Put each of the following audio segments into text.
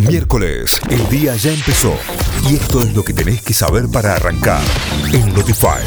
Miércoles, el día ya empezó y esto es lo que tenés que saber para arrancar en Notify.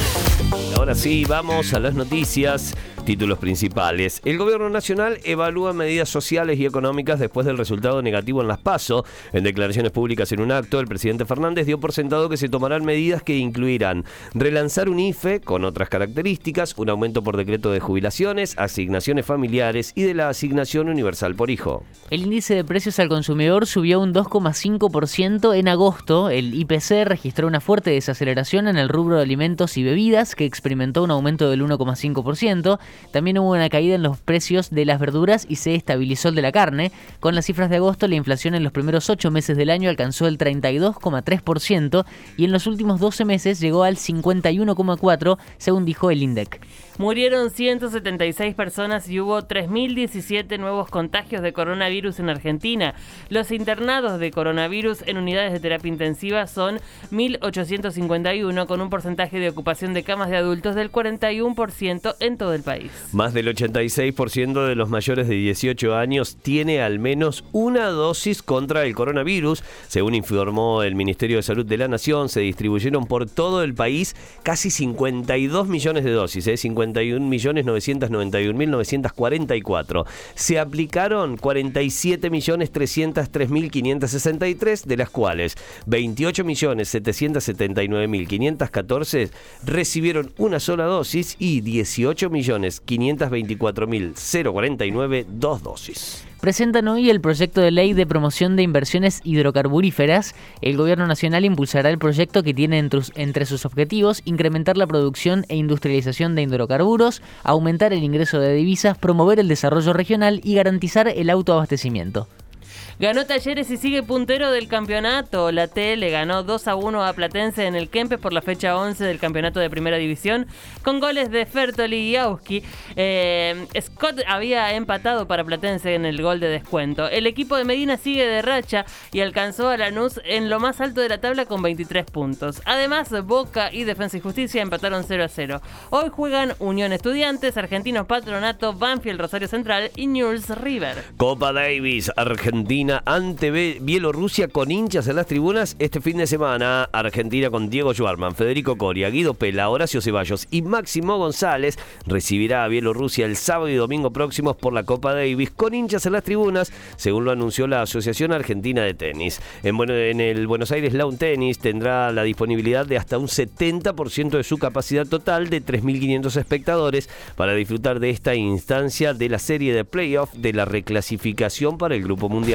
Ahora sí, vamos a las noticias. Títulos principales. El gobierno nacional evalúa medidas sociales y económicas después del resultado negativo en las PASO. En declaraciones públicas en un acto, el presidente Fernández dio por sentado que se tomarán medidas que incluirán relanzar un IFE con otras características, un aumento por decreto de jubilaciones, asignaciones familiares y de la asignación universal por hijo. El índice de precios al consumidor subió un 2,5% en agosto. El IPC registró una fuerte desaceleración en el rubro de alimentos y bebidas, que experimentó un aumento del 1,5%. También hubo una caída en los precios de las verduras y se estabilizó el de la carne. Con las cifras de agosto, la inflación en los primeros 8 meses del año alcanzó el 32,3% y en los últimos 12 meses llegó al 51,4%, según dijo el INDEC. Murieron 176 personas y hubo 3.017 nuevos contagios de coronavirus en Argentina. Los internados de coronavirus en unidades de terapia intensiva son 1.851, con un porcentaje de ocupación de camas de adultos del 41% en todo el país. Más del 86% de los mayores de 18 años tiene al menos una dosis contra el coronavirus. Según informó el Ministerio de Salud de la Nación, se distribuyeron por todo el país casi 52 millones de dosis, ¿eh? 51.991.944. Se aplicaron 47.303.563, de las cuales 28.779.514 recibieron una sola dosis y 18.524.049 dos dosis. Presentan hoy el proyecto de ley de promoción de inversiones hidrocarburíferas. El Gobierno Nacional impulsará el proyecto que tiene entre sus objetivos incrementar la producción e industrialización de hidrocarburos, aumentar el ingreso de divisas, promover el desarrollo regional y garantizar el autoabastecimiento. Ganó Talleres y sigue puntero del campeonato. La T le ganó 2 a 1 a Platense en el Kempes por la fecha 11 del campeonato de Primera División con goles de Fertoli y Auski. Eh, Scott había empatado para Platense en el gol de descuento. El equipo de Medina sigue de racha y alcanzó a Lanús en lo más alto de la tabla con 23 puntos. Además, Boca y Defensa y Justicia empataron 0 a 0. Hoy juegan Unión Estudiantes, Argentinos Patronato, Banfield Rosario Central y News River. Copa Davis, Argentina ante Bielorrusia con hinchas en las tribunas este fin de semana. Argentina con Diego Schwarman, Federico Coria, Guido Pela, Horacio Ceballos y Máximo González recibirá a Bielorrusia el sábado y domingo próximos por la Copa Davis con hinchas en las tribunas, según lo anunció la Asociación Argentina de Tenis. En, en el Buenos Aires Lawn Tennis tendrá la disponibilidad de hasta un 70% de su capacidad total de 3.500 espectadores para disfrutar de esta instancia de la serie de playoff de la reclasificación para el Grupo Mundial.